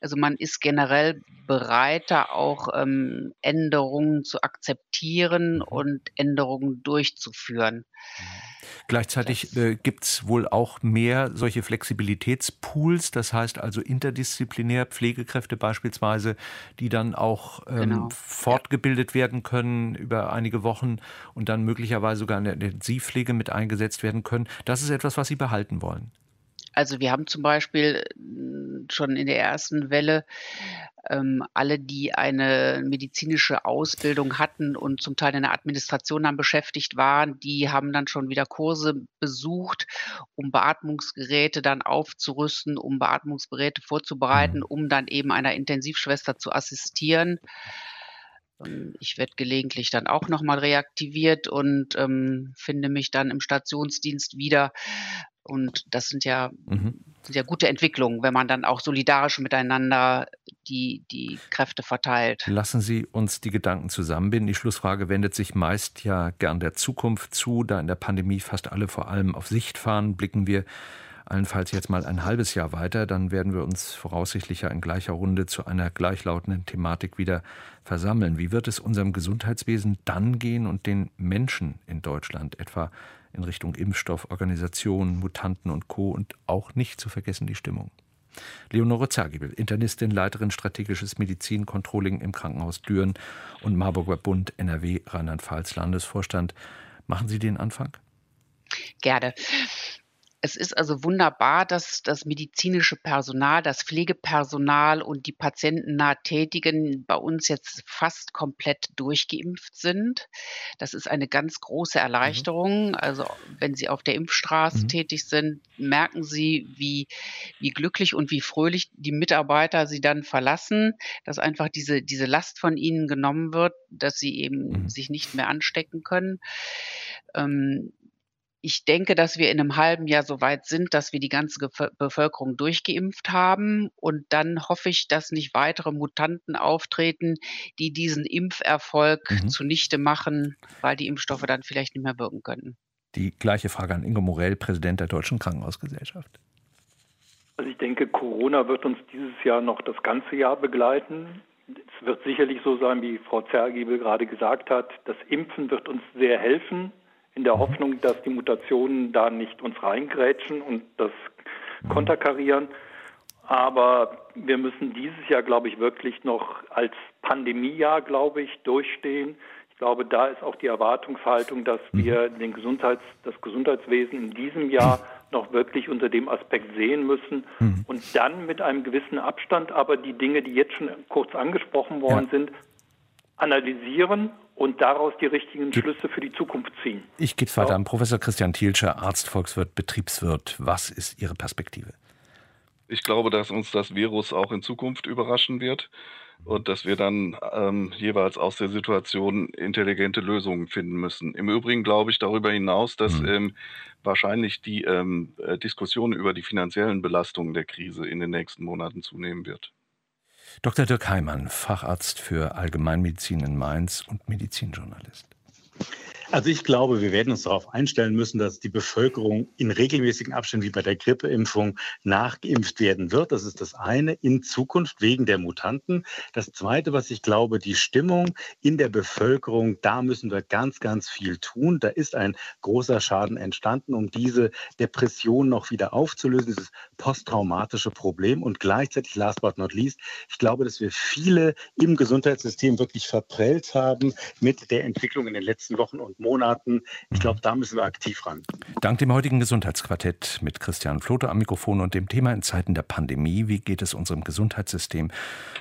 Also man ist generell bereiter, auch ähm, Änderungen zu akzeptieren mhm. und Änderungen durchzuführen. Mhm. Gleichzeitig äh, gibt es wohl auch mehr solche Flexibilitätspools, das heißt also interdisziplinär Pflegekräfte beispielsweise, die dann auch ähm, genau. fortgebildet ja. werden können über einige Wochen und dann möglicherweise sogar in der Intensivpflege mit eingesetzt werden können. Das ist etwas, was Sie behalten wollen. Also wir haben zum Beispiel schon in der ersten Welle ähm, alle, die eine medizinische Ausbildung hatten und zum Teil in der Administration dann beschäftigt waren, die haben dann schon wieder Kurse besucht, um Beatmungsgeräte dann aufzurüsten, um Beatmungsgeräte vorzubereiten, mhm. um dann eben einer Intensivschwester zu assistieren. Ähm, ich werde gelegentlich dann auch nochmal reaktiviert und ähm, finde mich dann im Stationsdienst wieder. Und das sind ja, mhm. sind ja gute Entwicklungen, wenn man dann auch solidarisch miteinander die, die Kräfte verteilt. Lassen Sie uns die Gedanken zusammenbinden. Die Schlussfrage wendet sich meist ja gern der Zukunft zu, da in der Pandemie fast alle vor allem auf Sicht fahren, blicken wir allenfalls jetzt mal ein halbes Jahr weiter, dann werden wir uns voraussichtlich ja in gleicher Runde zu einer gleichlautenden Thematik wieder versammeln. Wie wird es unserem Gesundheitswesen dann gehen und den Menschen in Deutschland, etwa in Richtung Impfstoff, Organisationen, Mutanten und Co. und auch nicht zu vergessen die Stimmung? Leonore Zergibel, Internistin, Leiterin strategisches Medizincontrolling im Krankenhaus Düren und Marburger Bund NRW Rheinland-Pfalz Landesvorstand. Machen Sie den Anfang? Gerne. Es ist also wunderbar, dass das medizinische Personal, das Pflegepersonal und die patientennah Tätigen bei uns jetzt fast komplett durchgeimpft sind. Das ist eine ganz große mhm. Erleichterung. Also wenn Sie auf der Impfstraße mhm. tätig sind, merken Sie, wie, wie glücklich und wie fröhlich die Mitarbeiter Sie dann verlassen, dass einfach diese, diese Last von ihnen genommen wird, dass sie eben mhm. sich nicht mehr anstecken können. Ähm, ich denke, dass wir in einem halben Jahr so weit sind, dass wir die ganze Bevölkerung durchgeimpft haben. Und dann hoffe ich, dass nicht weitere Mutanten auftreten, die diesen Impferfolg mhm. zunichte machen, weil die Impfstoffe dann vielleicht nicht mehr wirken können. Die gleiche Frage an Ingo Morell, Präsident der Deutschen Krankenhausgesellschaft. Also ich denke, Corona wird uns dieses Jahr noch das ganze Jahr begleiten. Es wird sicherlich so sein, wie Frau Zergiebel gerade gesagt hat, das Impfen wird uns sehr helfen in der Hoffnung, dass die Mutationen da nicht uns reingrätschen und das konterkarieren. Aber wir müssen dieses Jahr, glaube ich, wirklich noch als Pandemiejahr, glaube ich, durchstehen. Ich glaube, da ist auch die Erwartungshaltung, dass mhm. wir den Gesundheits-, das Gesundheitswesen in diesem Jahr noch wirklich unter dem Aspekt sehen müssen mhm. und dann mit einem gewissen Abstand aber die Dinge, die jetzt schon kurz angesprochen worden ja. sind, analysieren und daraus die richtigen Schlüsse für die Zukunft ziehen. Ich gehe weiter an Professor Christian Thielscher, Arzt, Volkswirt, Betriebswirt. Was ist Ihre Perspektive? Ich glaube, dass uns das Virus auch in Zukunft überraschen wird und dass wir dann ähm, jeweils aus der Situation intelligente Lösungen finden müssen. Im Übrigen glaube ich darüber hinaus, dass mhm. ähm, wahrscheinlich die ähm, äh, Diskussion über die finanziellen Belastungen der Krise in den nächsten Monaten zunehmen wird. Dr. Dirk Heimann, Facharzt für Allgemeinmedizin in Mainz und Medizinjournalist. Also ich glaube, wir werden uns darauf einstellen müssen, dass die Bevölkerung in regelmäßigen Abständen wie bei der Grippeimpfung nachgeimpft werden wird. Das ist das eine in Zukunft wegen der Mutanten. Das zweite, was ich glaube, die Stimmung in der Bevölkerung, da müssen wir ganz, ganz viel tun. Da ist ein großer Schaden entstanden, um diese Depression noch wieder aufzulösen, dieses posttraumatische Problem. Und gleichzeitig, last but not least, ich glaube, dass wir viele im Gesundheitssystem wirklich verprellt haben mit der Entwicklung in den letzten Wochen und Monaten. Ich glaube, da müssen wir aktiv ran. Dank dem heutigen Gesundheitsquartett mit Christian Flote am Mikrofon und dem Thema in Zeiten der Pandemie, wie geht es unserem Gesundheitssystem?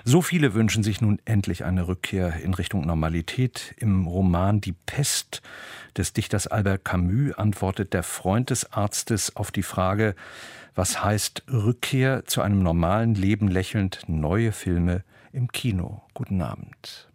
So viele wünschen sich nun endlich eine Rückkehr in Richtung Normalität. Im Roman Die Pest des Dichters Albert Camus antwortet der Freund des Arztes auf die Frage, was heißt Rückkehr zu einem normalen Leben lächelnd neue Filme im Kino. Guten Abend.